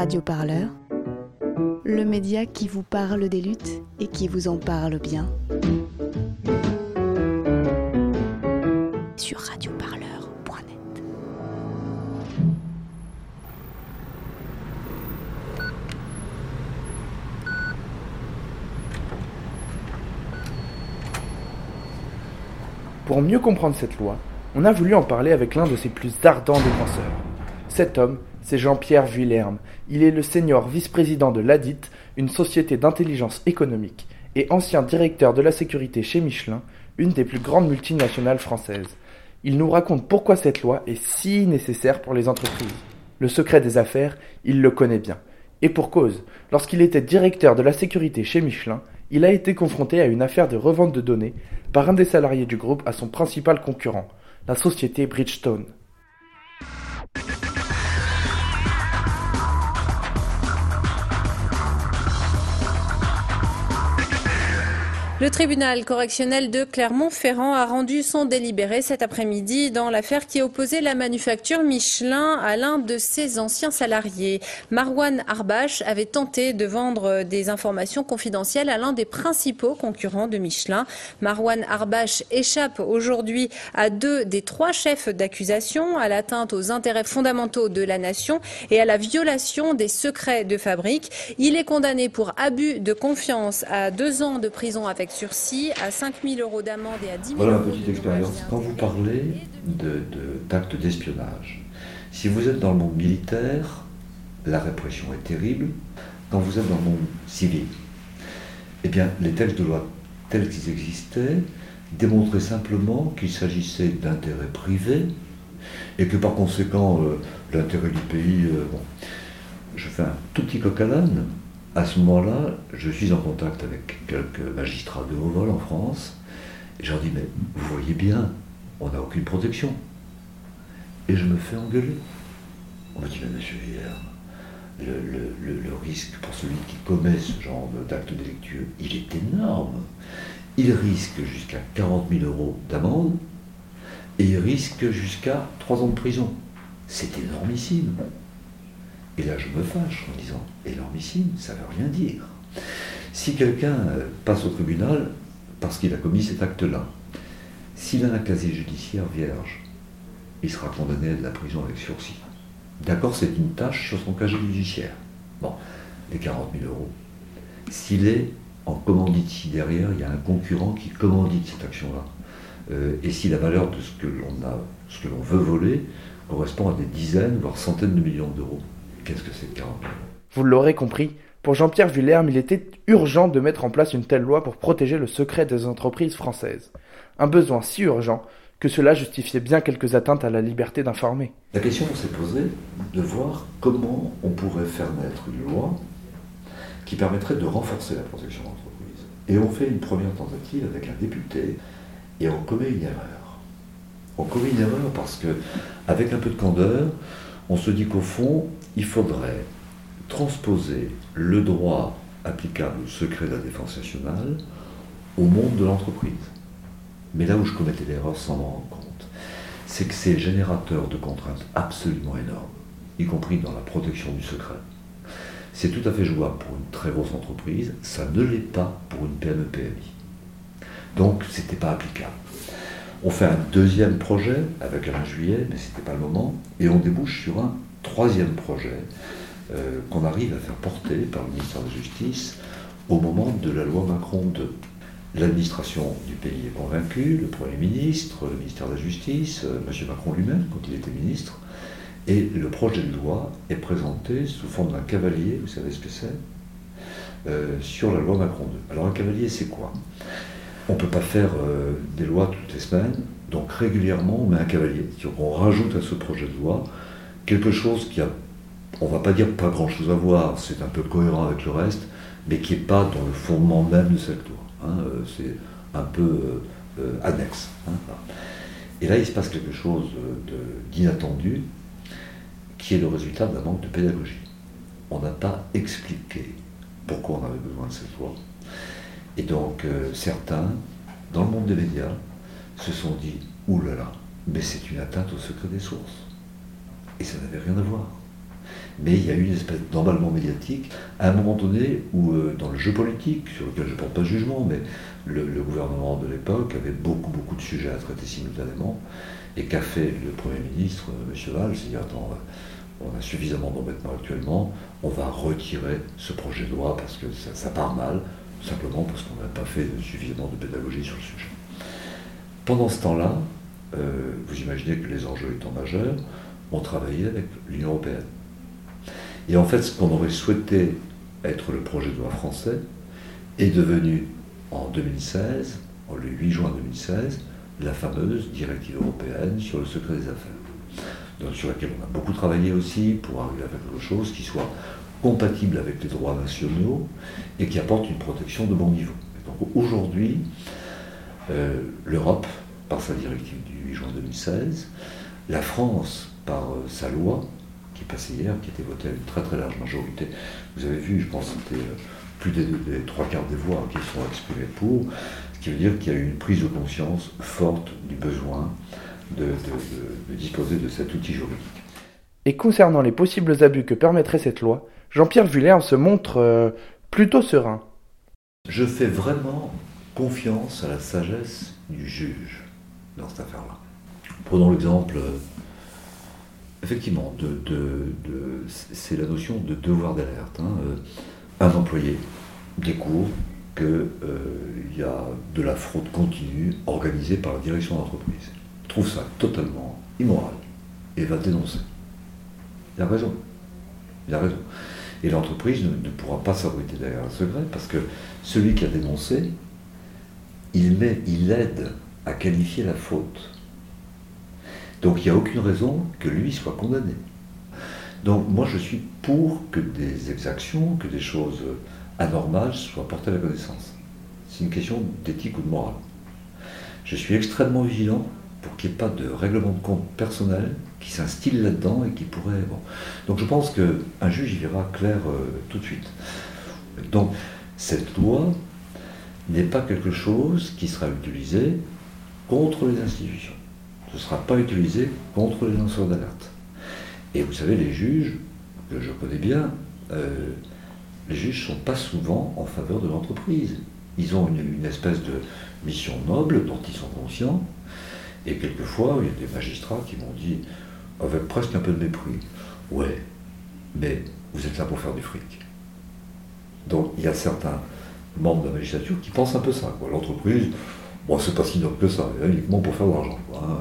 Radio Parleur, le média qui vous parle des luttes et qui vous en parle bien. Sur radioparleur.net. Pour mieux comprendre cette loi, on a voulu en parler avec l'un de ses plus ardents défenseurs. Cet homme, c'est Jean-Pierre Vuillerme. Il est le senior vice-président de l'ADIT, une société d'intelligence économique, et ancien directeur de la sécurité chez Michelin, une des plus grandes multinationales françaises. Il nous raconte pourquoi cette loi est si nécessaire pour les entreprises. Le secret des affaires, il le connaît bien. Et pour cause, lorsqu'il était directeur de la sécurité chez Michelin, il a été confronté à une affaire de revente de données par un des salariés du groupe à son principal concurrent, la société Bridgestone. Le tribunal correctionnel de Clermont-Ferrand a rendu son délibéré cet après-midi dans l'affaire qui opposait la manufacture Michelin à l'un de ses anciens salariés. Marwan Arbache avait tenté de vendre des informations confidentielles à l'un des principaux concurrents de Michelin. Marwan Arbache échappe aujourd'hui à deux des trois chefs d'accusation, à l'atteinte aux intérêts fondamentaux de la nation et à la violation des secrets de fabrique. Il est condamné pour abus de confiance à deux ans de prison avec sursis, à 5 000 euros d'amende et à 10 000 Voilà ma euros petite de expérience. Quand vous parlez de- de- d'actes d'espionnage, si vous êtes dans le monde militaire, la répression est terrible. Quand vous êtes dans le monde civil, eh bien, les textes de loi tels qu'ils existaient démontraient simplement qu'il s'agissait d'intérêts privés et que par conséquent, euh, l'intérêt du pays. euh, bon. Je fais un tout petit coq à l'âne. À ce moment-là, je suis en contact avec quelques magistrats de haut vol en France et je leur dis, mais vous voyez bien, on n'a aucune protection. Et je me fais engueuler. On me dit, mais monsieur Villers, le, risque pour celui qui commet ce genre d'acte délictueux, il est énorme. Il risque jusqu'à 40 000 euros d'amende et il risque jusqu'à 3 ans de prison. C'est énormissime. Et là, je me fâche en disant, énormissime, ça ne veut rien dire. Si quelqu'un euh, passe au tribunal parce qu'il a commis cet acte-là, s'il a un casier judiciaire vierge, il sera condamné à de la prison avec sursis. D'accord, c'est une tâche sur son casier judiciaire. Bon, les 40 000 euros. S'il est en commandite, si derrière il y a un concurrent qui commandite cette action-là, euh, et si la valeur de ce que l'on a, ce que l'on veut voler, correspond à des dizaines, voire centaines de millions d'euros, qu'est-ce que c'est que 40 000 euros Vous l'aurez compris, pour Jean-Pierre Vuillerme, il était urgent de mettre en place une telle loi pour protéger le secret des entreprises françaises. Un besoin si urgent que cela justifiait bien quelques atteintes à la liberté d'informer. La question s'est posée de voir comment on pourrait faire naître une loi qui permettrait de renforcer la protection d'entreprise. Et on fait une première tentative avec un député et on commet une erreur. On commet une erreur parce que, avec un peu de candeur, on se dit qu'au fond, il faudrait transposer le droit applicable au secret de la défense nationale au monde de l'entreprise. Mais là où je commettais l'erreur sans m'en rendre compte, c'est que c'est générateur de contraintes absolument énormes, y compris dans la protection du secret. C'est tout à fait jouable pour une très grosse entreprise, ça ne l'est pas pour une PME-PMI. Donc, ce n'était pas applicable. On fait un deuxième projet avec Alain Juillet, mais ce n'était pas le moment, et on débouche sur un troisième projet euh, qu'on arrive à faire porter par le ministère de la Justice au moment de la loi Macron 2. L'administration du pays est convaincue, le Premier ministre, le ministère de la Justice, euh, M. Macron lui-même, quand il était ministre, et le projet de loi est présenté sous forme d'un cavalier, vous savez ce que c'est, euh, sur la loi Macron 2. Alors un cavalier, c'est quoi? On ne peut pas faire des lois toutes les semaines, donc régulièrement on met un cavalier. Qu'on rajoute à ce projet de loi quelque chose qui a, on va pas dire pas grand-chose à voir, c'est un peu cohérent avec le reste, mais qui n'est pas dans le fondement même de cette loi. hein. Euh, c'est un peu euh, euh, annexe. hein. Et là, il se passe quelque chose d'inattendu, qui est le résultat d'un manque de pédagogie. On n'a pas expliqué pourquoi on avait besoin de cette loi. Et donc, certains, dans le monde des médias, se sont dit là, mais c'est une atteinte au secret des sources. Et ça n'avait rien à voir. Mais il y a eu une espèce d'emballement médiatique à un moment donné où, euh, dans le jeu politique, sur lequel je ne porte pas de jugement, mais le, gouvernement de l'époque avait beaucoup, beaucoup de sujets à traiter simultanément, et qu'a fait le Premier ministre, euh, M. Valls, il dit attends, on a suffisamment d'embêtements actuellement, on va retirer ce projet de loi parce que ça, part mal, simplement parce qu'on n'a pas fait suffisamment de pédagogie sur le sujet. Pendant ce temps-là, euh, vous imaginez que les enjeux étant majeurs, on travaillait avec l'Union européenne. Et en fait, ce qu'on aurait souhaité être le projet de loi français est devenu en 2016, le 8 juin 2016, la fameuse directive européenne sur le secret des affaires, sur laquelle on a beaucoup travaillé aussi pour arriver à quelque chose qui soit compatible avec les droits nationaux et qui apporte une protection de bon niveau. donc aujourd'hui, euh, l'Europe, par sa directive du 8 juin 2016, la France, par euh, sa loi, qui est passée hier, qui a été votée à une très très large majorité. Vous avez vu, je pense que c'était euh, plus des, trois quarts des voix qui sont exprimées pour, ce qui veut dire qu'il y a eu une prise de conscience forte du besoin de, disposer de cet outil juridique. Et concernant les possibles abus que permettrait cette loi, Jean-Pierre Vullern se montre plutôt serein. Je fais vraiment confiance à la sagesse du juge dans cette affaire-là. Prenons l'exemple, euh, effectivement, c'est la notion de devoir d'alerte. Hein. Euh, un employé découvre qu'il euh, y a de la fraude continue organisée par la direction d'entreprise. Trouve ça totalement immoral et va dénoncer. Il a raison. Il a raison. Et l'entreprise ne, ne, pourra pas s'abriter derrière un secret parce que celui qui a dénoncé, il, met, il aide à qualifier la faute. Donc il n'y a aucune raison que lui soit condamné. Donc moi je suis pour que des exactions, que des choses anormales soient portées à la connaissance. C'est une question d'éthique ou de morale. Je suis extrêmement vigilant pour qu'il n'y ait pas de règlement de compte personnel qui s'instille là-dedans et qui pourrait... Donc je pense qu'un juge y verra clair euh, tout de suite. Donc cette loi n'est pas quelque chose qui sera utilisé contre les institutions. Ce ne sera pas utilisé contre les lanceurs d'alerte. Et vous savez, les juges, que je connais bien, euh, les juges ne sont pas souvent en faveur de l'entreprise. Ils ont une, espèce de mission noble dont ils sont conscients. Et quelquefois, il y a des magistrats qui m'ont dit, avec presque un peu de mépris, ouais, mais vous êtes là pour faire du fric. Donc il y a certains membres de la magistrature qui pensent un peu ça. L'entreprise, bon, c'est pas si noble que ça, uniquement pour faire de l'argent. Hein.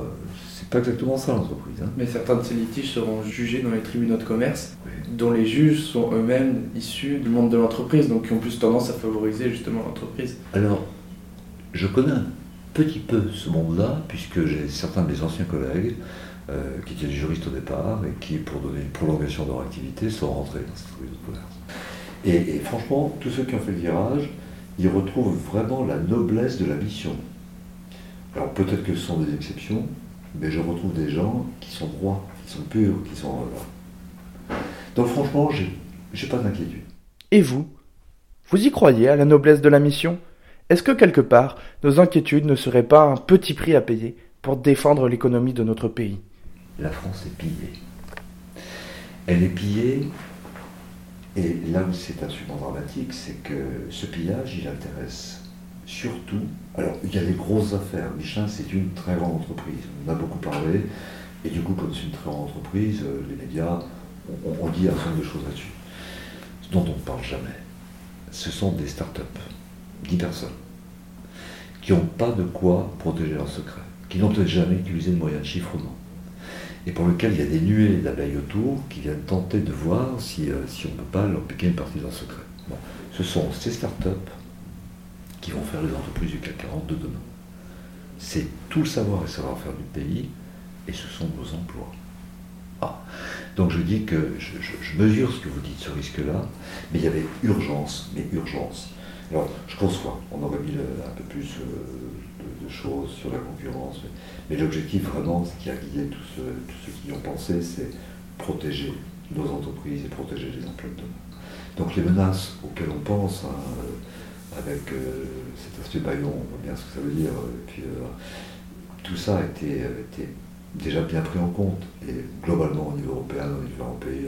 C'est pas exactement ça l'entreprise. Hein. Mais certains de ces litiges seront jugés dans les tribunaux de commerce, dont les juges sont eux-mêmes issus du monde de l'entreprise, donc qui ont plus tendance à favoriser justement l'entreprise. Alors, je connais un petit peu ce monde-là, puisque j'ai certains de mes anciens collègues euh, qui étaient des juristes au départ et qui, pour donner une prolongation de leur activité, sont rentrés dans ces tribunaux de commerce. Et, franchement, tous ceux qui ont fait le virage, ils retrouvent vraiment la noblesse de la mission. Alors peut-être que ce sont des exceptions, mais je retrouve des gens qui sont droits, qui sont purs, qui sont là. Donc franchement, j'ai pas d'inquiétude. Et vous? Vous y croyez à la noblesse de la mission? Est-ce que quelque part, nos inquiétudes ne seraient pas un petit prix à payer pour défendre l'économie de notre pays? La France est pillée. Elle est pillée et là où c'est absolument dramatique, c'est que ce pillage, il intéresse surtout. Alors, il y a des grosses affaires. Michelin, c'est une très grande entreprise. On a beaucoup parlé. Et du coup, comme c'est une très grande entreprise, euh, les médias ont dit un certain nombre de choses là-dessus. Ce dont on ne parle jamais, ce sont des start-up, 10 personnes, qui n'ont pas de quoi protéger leur secret, qui n'ont peut-être jamais utilisé de moyens de chiffrement et pour lequel il y a des nuées d'abeilles autour qui viennent tenter de voir si, euh, si on ne peut pas leur piquer une partie de leur secret. Ce sont ces startups vont faire les entreprises du CAC 40 de demain. C'est tout le savoir et savoir-faire du pays et ce sont nos emplois. Ah. Donc je dis que je, mesure ce que vous dites, ce risque-là, mais il y avait urgence, mais urgence. Alors je conçois, on aurait mis un peu plus euh, de, choses sur la concurrence, mais l'objectif vraiment, ce qui a guidé tous ceux, qui y ont pensé, c'est protéger nos entreprises et protéger les emplois de demain. Donc les menaces auxquelles on pense, hein, avec euh, cet aspect baillon, on voit bien ce que ça veut dire, et puis euh, tout ça a été, déjà bien pris en compte, et globalement au niveau européen, au niveau pays,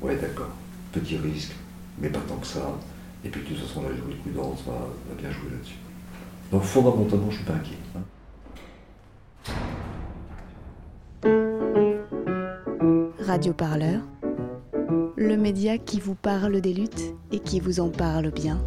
Ouais, d'accord. Petit risque, mais pas tant que ça. Et puis de toute façon, la jurisprudence va, va bien jouer là-dessus. Donc fondamentalement, je suis pas inquiet. hein. Radio Parleur, le média qui vous parle des luttes et qui vous en parle bien.